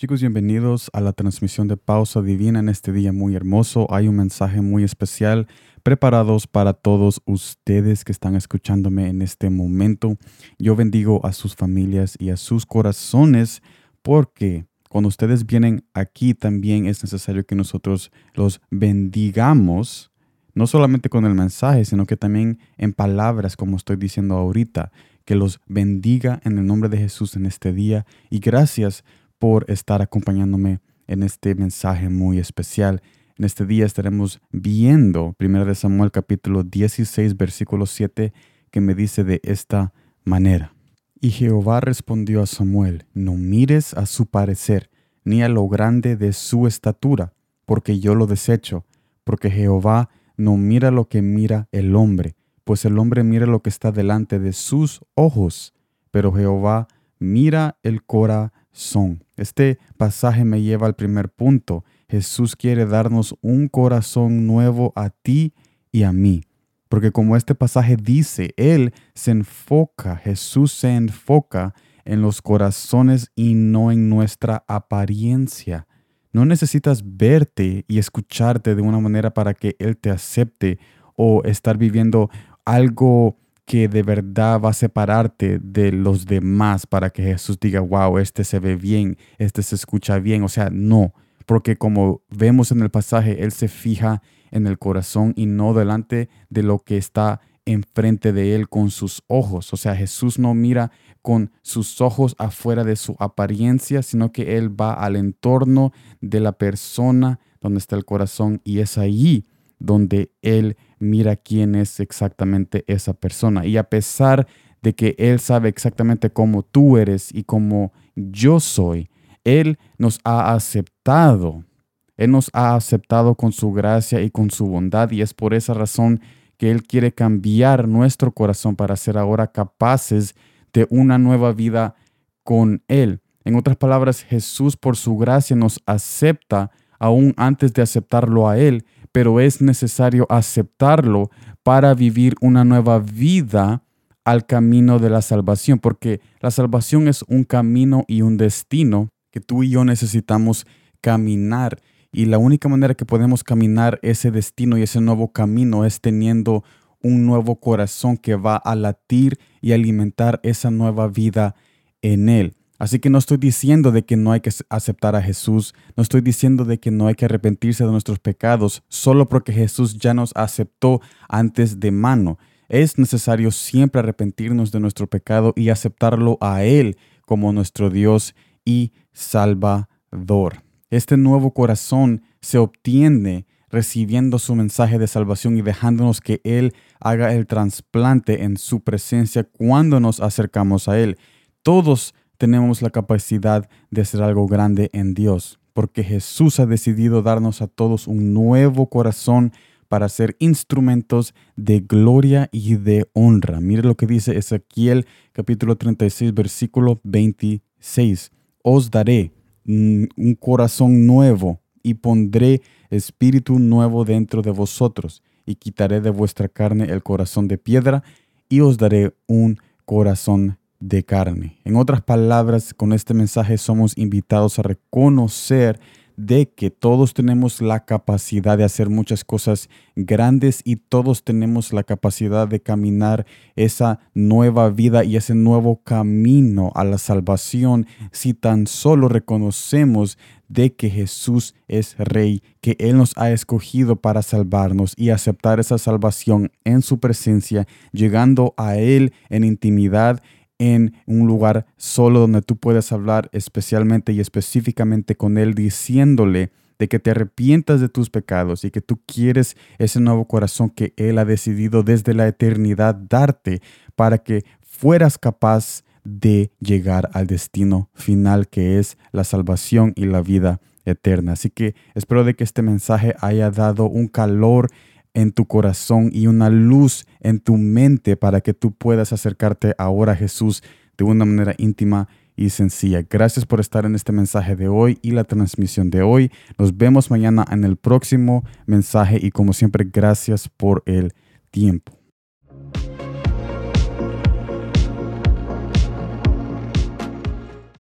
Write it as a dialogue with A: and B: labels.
A: Chicos, bienvenidos a la transmisión de Pausa Divina en este día muy hermoso. Hay un mensaje muy especial preparados para todos ustedes que están escuchándome en este momento. Yo bendigo a sus familias y a sus corazones porque cuando ustedes vienen aquí también es necesario que nosotros los bendigamos, no solamente con el mensaje, sino que también en palabras, como estoy diciendo ahorita, que los bendiga en el nombre de Jesús en este día. Y gracias por estar acompañándome en este mensaje muy especial. En este día estaremos viendo 1 Samuel capítulo 16 versículo 7 que me dice de esta manera. Y Jehová respondió a Samuel, no mires a su parecer, ni a lo grande de su estatura, porque yo lo desecho, porque Jehová no mira lo que mira el hombre, pues el hombre mira lo que está delante de sus ojos, pero Jehová mira el corazón son. Este pasaje me lleva al primer punto. Jesús quiere darnos un corazón nuevo a ti y a mí. Porque como este pasaje dice, Él se enfoca, Jesús se enfoca en los corazones y no en nuestra apariencia. No necesitas verte y escucharte de una manera para que Él te acepte o estar viviendo algo que de verdad va a separarte de los demás para que Jesús diga, wow, este se ve bien, este se escucha bien. O sea, no, porque como vemos en el pasaje, Él se fija en el corazón y no delante de lo que está enfrente de Él con sus ojos. O sea, Jesús no mira con sus ojos afuera de su apariencia, sino que Él va al entorno de la persona donde está el corazón y es ahí donde Él mira quién es exactamente esa persona. Y a pesar de que Él sabe exactamente cómo tú eres y cómo yo soy, Él nos ha aceptado. Él nos ha aceptado con su gracia y con su bondad y es por esa razón que Él quiere cambiar nuestro corazón para ser ahora capaces de una nueva vida con Él. En otras palabras, Jesús por su gracia nos acepta aún antes de aceptarlo a Él pero es necesario aceptarlo para vivir una nueva vida al camino de la salvación, porque la salvación es un camino y un destino que tú y yo necesitamos caminar. Y la única manera que podemos caminar ese destino y ese nuevo camino es teniendo un nuevo corazón que va a latir y alimentar esa nueva vida en él. Así que no estoy diciendo de que no hay que aceptar a Jesús, no estoy diciendo de que no hay que arrepentirse de nuestros pecados solo porque Jesús ya nos aceptó antes de mano. Es necesario siempre arrepentirnos de nuestro pecado y aceptarlo a Él como nuestro Dios y Salvador. Este nuevo corazón se obtiene recibiendo su mensaje de salvación y dejándonos que Él haga el trasplante en su presencia cuando nos acercamos a Él. Todos tenemos la capacidad de hacer algo grande en Dios, porque Jesús ha decidido darnos a todos un nuevo corazón para ser instrumentos de gloria y de honra. Mire lo que dice Ezequiel capítulo 36 versículo 26. Os daré un corazón nuevo y pondré espíritu nuevo dentro de vosotros y quitaré de vuestra carne el corazón de piedra y os daré un corazón de carne. En otras palabras, con este mensaje somos invitados a reconocer de que todos tenemos la capacidad de hacer muchas cosas grandes y todos tenemos la capacidad de caminar esa nueva vida y ese nuevo camino a la salvación si tan solo reconocemos de que Jesús es Rey, que Él nos ha escogido para salvarnos y aceptar esa salvación en su presencia, llegando a Él en intimidad en un lugar solo donde tú puedes hablar especialmente y específicamente con Él, diciéndole de que te arrepientas de tus pecados y que tú quieres ese nuevo corazón que Él ha decidido desde la eternidad darte para que fueras capaz de llegar al destino final que es la salvación y la vida eterna. Así que espero de que este mensaje haya dado un calor en tu corazón y una luz en tu mente para que tú puedas acercarte ahora a Jesús de una manera íntima y sencilla. Gracias por estar en este mensaje de hoy y la transmisión de hoy. Nos vemos mañana en el próximo mensaje y como siempre, gracias por el tiempo.